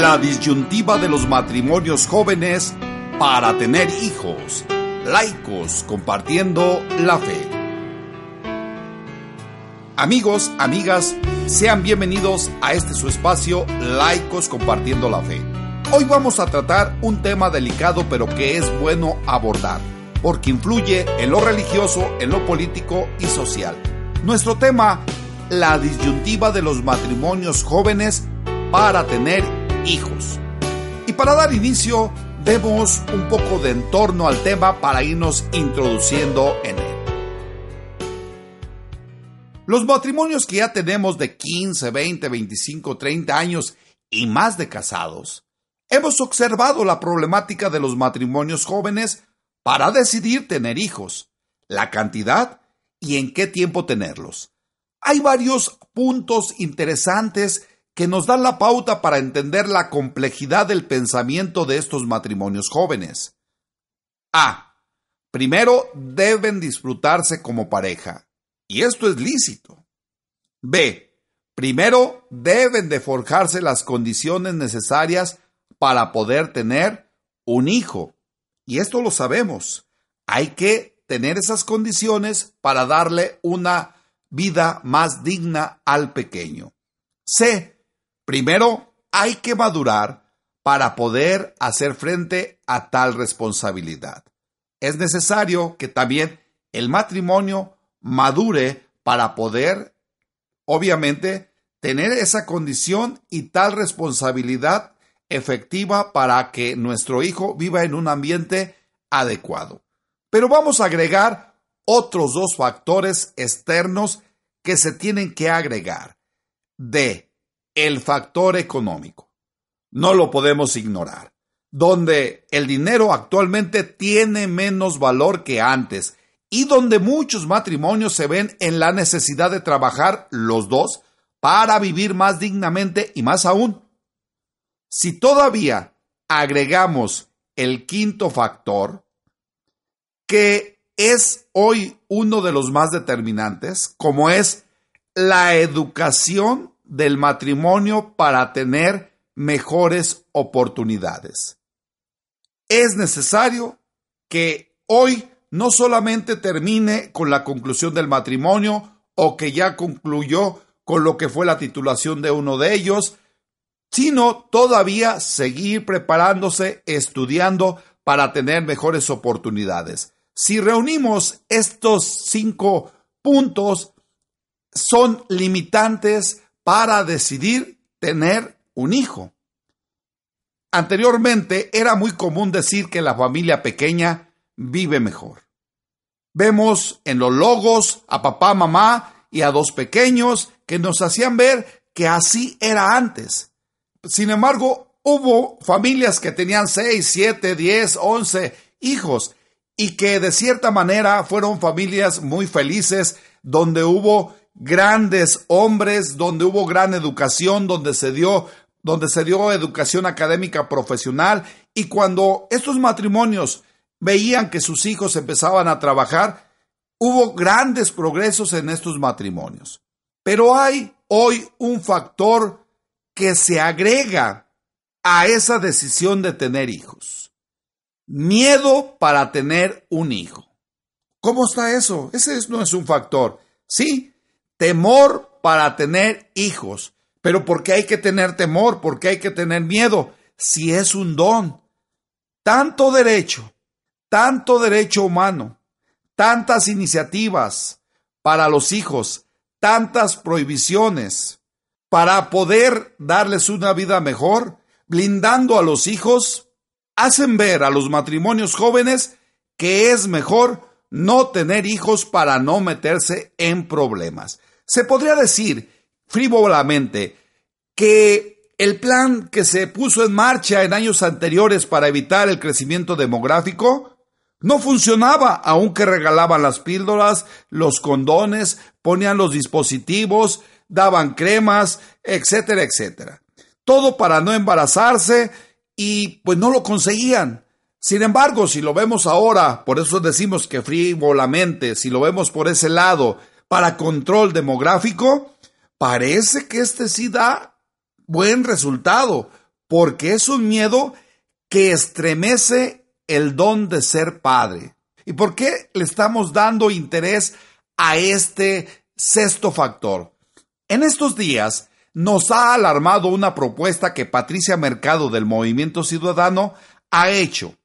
La disyuntiva de los matrimonios jóvenes para tener hijos. Laicos compartiendo la fe. Amigos, amigas, sean bienvenidos a este su espacio Laicos compartiendo la fe. Hoy vamos a tratar un tema delicado pero que es bueno abordar, porque influye en lo religioso, en lo político y social. Nuestro tema, la disyuntiva de los matrimonios jóvenes para tener hijos. Y para dar inicio, demos un poco de entorno al tema para irnos introduciendo en él. Los matrimonios que ya tenemos de 15, 20, 25, 30 años y más de casados, hemos observado la problemática de los matrimonios jóvenes para decidir tener hijos, la cantidad y en qué tiempo tenerlos. Hay varios puntos interesantes que nos dan la pauta para entender la complejidad del pensamiento de estos matrimonios jóvenes. A. Primero, deben disfrutarse como pareja, y esto es lícito. B. Primero, deben de forjarse las condiciones necesarias para poder tener un hijo, y esto lo sabemos. Hay que tener esas condiciones para darle una vida más digna al pequeño. C. Primero, hay que madurar para poder hacer frente a tal responsabilidad. Es necesario que también el matrimonio madure para poder, obviamente, tener esa condición y tal responsabilidad efectiva para que nuestro hijo viva en un ambiente adecuado. Pero vamos a agregar otros dos factores externos que se tienen que agregar. D el factor económico. No lo podemos ignorar. Donde el dinero actualmente tiene menos valor que antes y donde muchos matrimonios se ven en la necesidad de trabajar los dos para vivir más dignamente y más aún. Si todavía agregamos el quinto factor, que es hoy uno de los más determinantes, como es la educación del matrimonio para tener mejores oportunidades. Es necesario que hoy no solamente termine con la conclusión del matrimonio o que ya concluyó con lo que fue la titulación de uno de ellos, sino todavía seguir preparándose, estudiando para tener mejores oportunidades. Si reunimos estos cinco puntos, son limitantes para decidir tener un hijo. Anteriormente era muy común decir que la familia pequeña vive mejor. Vemos en los logos a papá, mamá y a dos pequeños que nos hacían ver que así era antes. Sin embargo, hubo familias que tenían seis, siete, diez, once hijos y que de cierta manera fueron familias muy felices donde hubo grandes hombres, donde hubo gran educación, donde se dio donde se dio educación académica profesional y cuando estos matrimonios veían que sus hijos empezaban a trabajar, hubo grandes progresos en estos matrimonios. Pero hay hoy un factor que se agrega a esa decisión de tener hijos. Miedo para tener un hijo. ¿Cómo está eso? Ese no es un factor. Sí, temor para tener hijos. Pero ¿por qué hay que tener temor? ¿Por qué hay que tener miedo? Si es un don. Tanto derecho, tanto derecho humano, tantas iniciativas para los hijos, tantas prohibiciones para poder darles una vida mejor, blindando a los hijos, hacen ver a los matrimonios jóvenes que es mejor no tener hijos para no meterse en problemas. Se podría decir frívolamente que el plan que se puso en marcha en años anteriores para evitar el crecimiento demográfico no funcionaba, aunque regalaban las píldoras, los condones, ponían los dispositivos, daban cremas, etcétera, etcétera. Todo para no embarazarse y pues no lo conseguían. Sin embargo, si lo vemos ahora, por eso decimos que frívolamente, si lo vemos por ese lado, para control demográfico, parece que este sí da buen resultado, porque es un miedo que estremece el don de ser padre. ¿Y por qué le estamos dando interés a este sexto factor? En estos días nos ha alarmado una propuesta que Patricia Mercado del Movimiento Ciudadano ha hecho.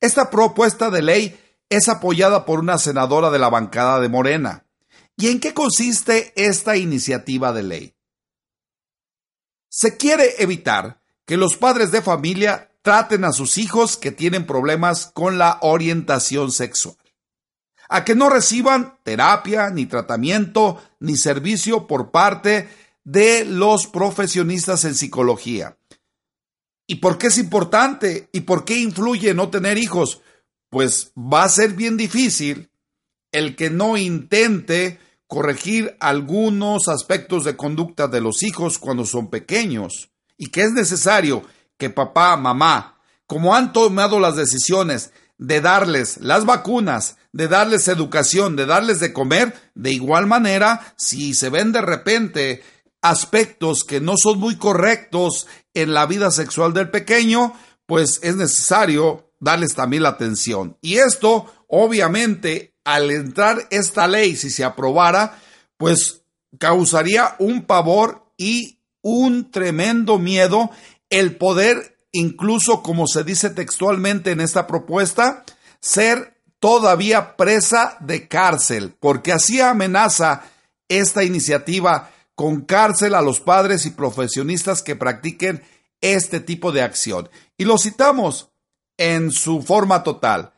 Esta propuesta de ley es apoyada por una senadora de la bancada de Morena. ¿Y en qué consiste esta iniciativa de ley? Se quiere evitar que los padres de familia traten a sus hijos que tienen problemas con la orientación sexual, a que no reciban terapia, ni tratamiento, ni servicio por parte de los profesionistas en psicología. ¿Y por qué es importante? ¿Y por qué influye no tener hijos? Pues va a ser bien difícil el que no intente corregir algunos aspectos de conducta de los hijos cuando son pequeños y que es necesario que papá, mamá, como han tomado las decisiones de darles las vacunas, de darles educación, de darles de comer, de igual manera, si se ven de repente aspectos que no son muy correctos en la vida sexual del pequeño, pues es necesario darles también la atención. Y esto, obviamente, al entrar esta ley, si se aprobara, pues causaría un pavor y un tremendo miedo el poder, incluso como se dice textualmente en esta propuesta, ser todavía presa de cárcel, porque así amenaza esta iniciativa con cárcel a los padres y profesionistas que practiquen este tipo de acción. Y lo citamos en su forma total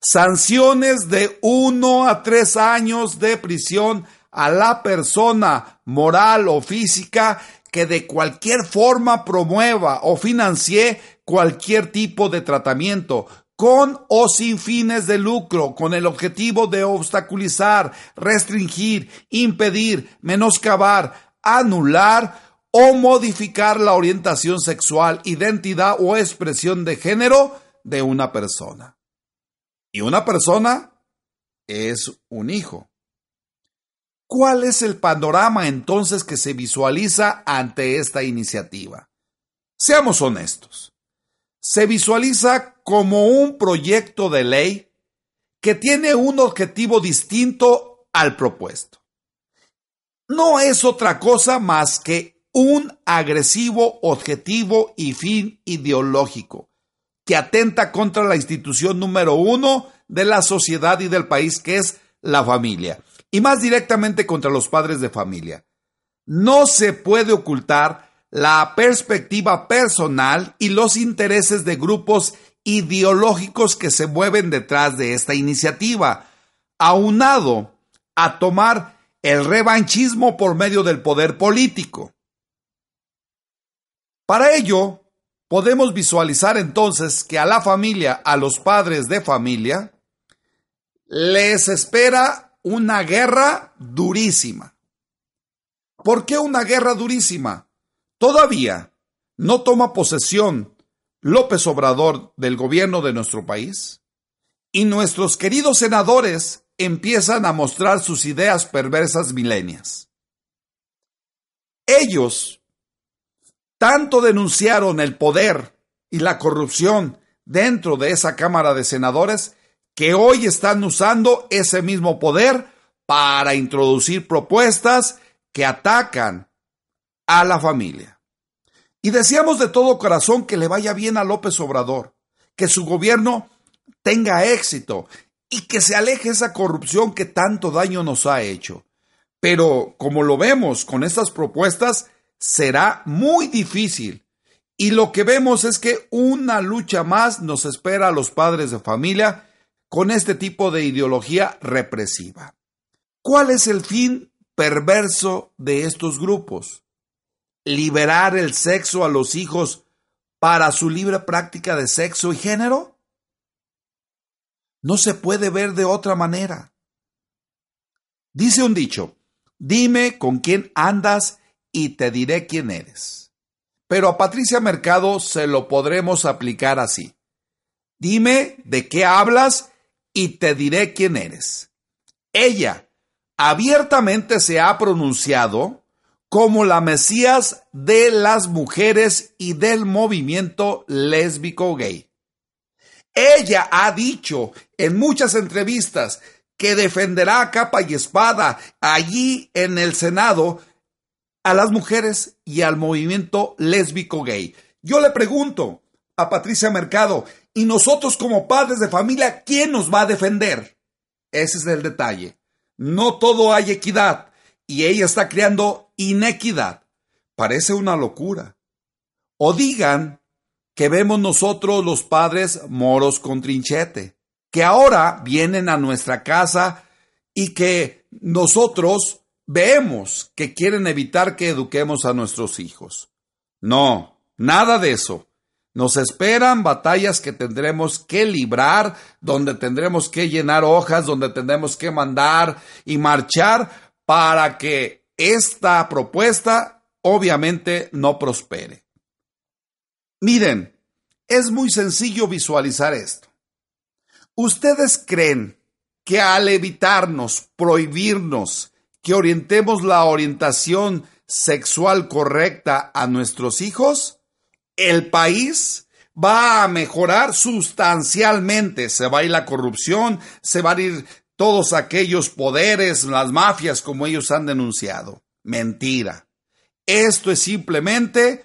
sanciones de uno a tres años de prisión a la persona moral o física que de cualquier forma promueva o financie cualquier tipo de tratamiento con o sin fines de lucro, con el objetivo de obstaculizar, restringir, impedir, menoscabar, anular o modificar la orientación sexual, identidad o expresión de género de una persona. Y una persona es un hijo. ¿Cuál es el panorama entonces que se visualiza ante esta iniciativa? Seamos honestos. Se visualiza como un proyecto de ley que tiene un objetivo distinto al propuesto. No es otra cosa más que un agresivo objetivo y fin ideológico que atenta contra la institución número uno de la sociedad y del país, que es la familia, y más directamente contra los padres de familia. No se puede ocultar la perspectiva personal y los intereses de grupos ideológicos que se mueven detrás de esta iniciativa, aunado a tomar el revanchismo por medio del poder político. Para ello, Podemos visualizar entonces que a la familia, a los padres de familia, les espera una guerra durísima. ¿Por qué una guerra durísima? Todavía no toma posesión López Obrador del gobierno de nuestro país y nuestros queridos senadores empiezan a mostrar sus ideas perversas milenias. Ellos tanto denunciaron el poder y la corrupción dentro de esa Cámara de Senadores que hoy están usando ese mismo poder para introducir propuestas que atacan a la familia. Y deseamos de todo corazón que le vaya bien a López Obrador, que su gobierno tenga éxito y que se aleje esa corrupción que tanto daño nos ha hecho. Pero como lo vemos con estas propuestas, será muy difícil. Y lo que vemos es que una lucha más nos espera a los padres de familia con este tipo de ideología represiva. ¿Cuál es el fin perverso de estos grupos? ¿Liberar el sexo a los hijos para su libre práctica de sexo y género? No se puede ver de otra manera. Dice un dicho, dime con quién andas y te diré quién eres. Pero a Patricia Mercado se lo podremos aplicar así. Dime de qué hablas y te diré quién eres. Ella abiertamente se ha pronunciado como la Mesías de las mujeres y del movimiento lésbico gay. Ella ha dicho en muchas entrevistas que defenderá a capa y espada allí en el Senado a las mujeres y al movimiento lésbico gay. Yo le pregunto a Patricia Mercado, ¿y nosotros como padres de familia, quién nos va a defender? Ese es el detalle. No todo hay equidad y ella está creando inequidad. Parece una locura. O digan que vemos nosotros los padres moros con trinchete, que ahora vienen a nuestra casa y que nosotros vemos que quieren evitar que eduquemos a nuestros hijos. No, nada de eso. Nos esperan batallas que tendremos que librar, donde tendremos que llenar hojas, donde tendremos que mandar y marchar para que esta propuesta obviamente no prospere. Miren, es muy sencillo visualizar esto. ¿Ustedes creen que al evitarnos, prohibirnos, que orientemos la orientación sexual correcta a nuestros hijos, el país va a mejorar sustancialmente. Se va a ir la corrupción, se van a ir todos aquellos poderes, las mafias como ellos han denunciado. Mentira. Esto es simplemente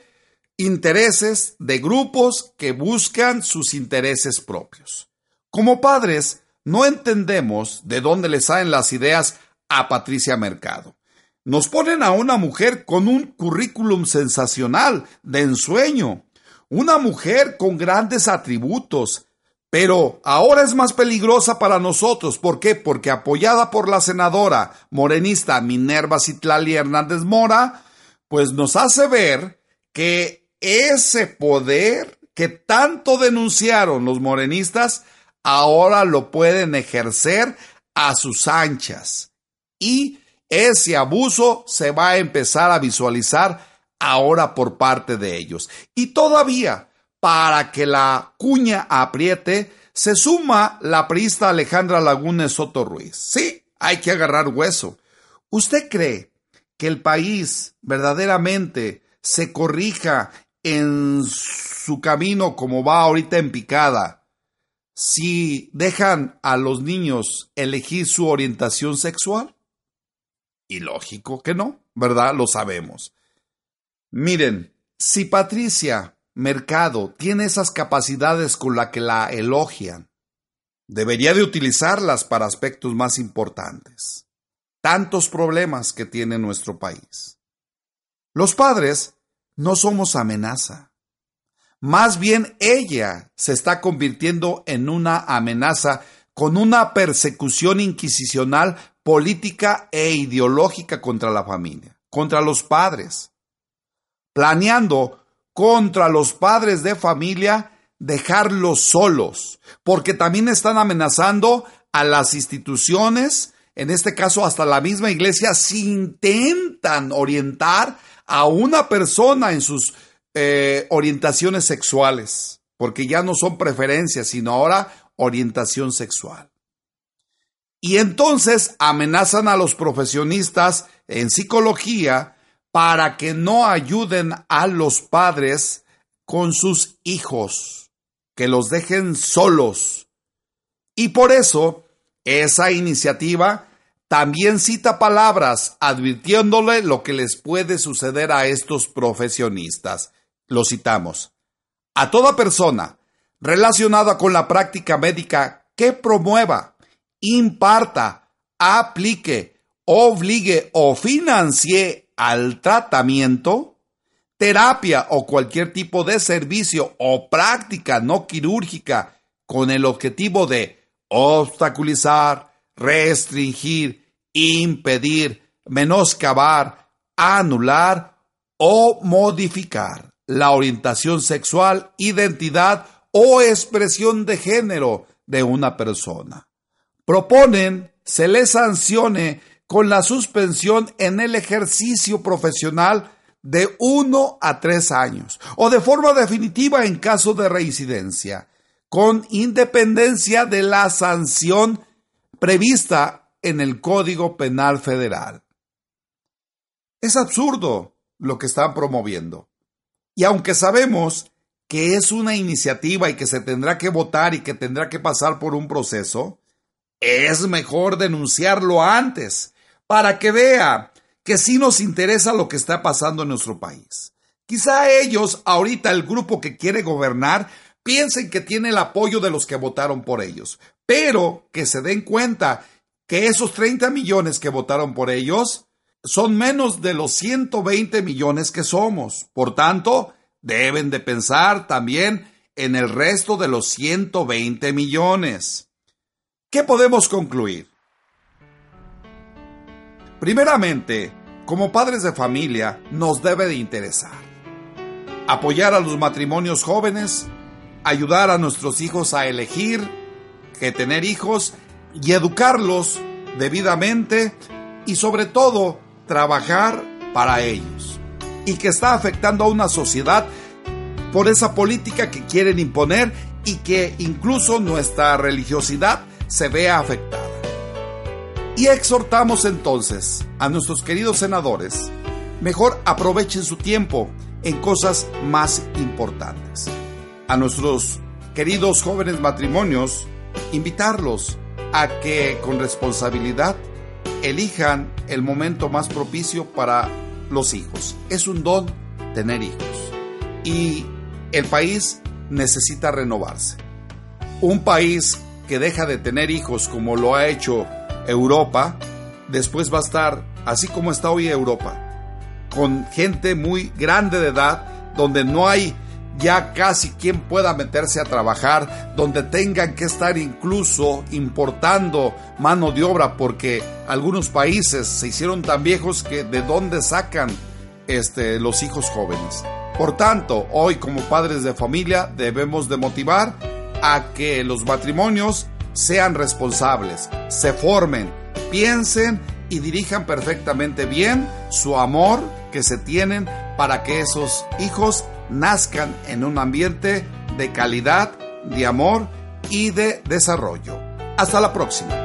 intereses de grupos que buscan sus intereses propios. Como padres, no entendemos de dónde les salen las ideas a Patricia Mercado. Nos ponen a una mujer con un currículum sensacional, de ensueño, una mujer con grandes atributos, pero ahora es más peligrosa para nosotros. ¿Por qué? Porque apoyada por la senadora morenista Minerva Citlali Hernández Mora, pues nos hace ver que ese poder que tanto denunciaron los morenistas, ahora lo pueden ejercer a sus anchas y ese abuso se va a empezar a visualizar ahora por parte de ellos. Y todavía, para que la cuña apriete, se suma la priista Alejandra Lagunes Soto Ruiz. Sí, hay que agarrar hueso. ¿Usted cree que el país verdaderamente se corrija en su camino como va ahorita en picada si dejan a los niños elegir su orientación sexual? Y lógico que no, ¿verdad? Lo sabemos. Miren, si Patricia Mercado tiene esas capacidades con las que la elogian, debería de utilizarlas para aspectos más importantes. Tantos problemas que tiene nuestro país. Los padres no somos amenaza. Más bien ella se está convirtiendo en una amenaza con una persecución inquisicional política e ideológica contra la familia, contra los padres, planeando contra los padres de familia dejarlos solos, porque también están amenazando a las instituciones, en este caso hasta la misma iglesia, si intentan orientar a una persona en sus eh, orientaciones sexuales, porque ya no son preferencias, sino ahora orientación sexual. Y entonces amenazan a los profesionistas en psicología para que no ayuden a los padres con sus hijos, que los dejen solos. Y por eso esa iniciativa también cita palabras advirtiéndole lo que les puede suceder a estos profesionistas. Lo citamos. A toda persona relacionada con la práctica médica que promueva imparta, aplique, obligue o financie al tratamiento, terapia o cualquier tipo de servicio o práctica no quirúrgica con el objetivo de obstaculizar, restringir, impedir, menoscabar, anular o modificar la orientación sexual, identidad o expresión de género de una persona. Proponen se le sancione con la suspensión en el ejercicio profesional de uno a tres años o de forma definitiva en caso de reincidencia, con independencia de la sanción prevista en el Código Penal Federal. Es absurdo lo que están promoviendo. Y aunque sabemos que es una iniciativa y que se tendrá que votar y que tendrá que pasar por un proceso, es mejor denunciarlo antes para que vea que sí nos interesa lo que está pasando en nuestro país. Quizá ellos, ahorita el grupo que quiere gobernar, piensen que tiene el apoyo de los que votaron por ellos, pero que se den cuenta que esos 30 millones que votaron por ellos son menos de los 120 millones que somos. Por tanto, deben de pensar también en el resto de los 120 millones. ¿Qué podemos concluir? Primeramente, como padres de familia, nos debe de interesar apoyar a los matrimonios jóvenes, ayudar a nuestros hijos a elegir que tener hijos y educarlos debidamente y sobre todo trabajar para ellos y que está afectando a una sociedad por esa política que quieren imponer y que incluso nuestra religiosidad se vea afectada. Y exhortamos entonces a nuestros queridos senadores, mejor aprovechen su tiempo en cosas más importantes. A nuestros queridos jóvenes matrimonios, invitarlos a que con responsabilidad elijan el momento más propicio para los hijos. Es un don tener hijos. Y el país necesita renovarse. Un país que deja de tener hijos como lo ha hecho Europa, después va a estar así como está hoy Europa, con gente muy grande de edad, donde no hay ya casi quien pueda meterse a trabajar, donde tengan que estar incluso importando mano de obra, porque algunos países se hicieron tan viejos que de dónde sacan este, los hijos jóvenes. Por tanto, hoy como padres de familia debemos de motivar a que los matrimonios sean responsables, se formen, piensen y dirijan perfectamente bien su amor que se tienen para que esos hijos nazcan en un ambiente de calidad, de amor y de desarrollo. Hasta la próxima.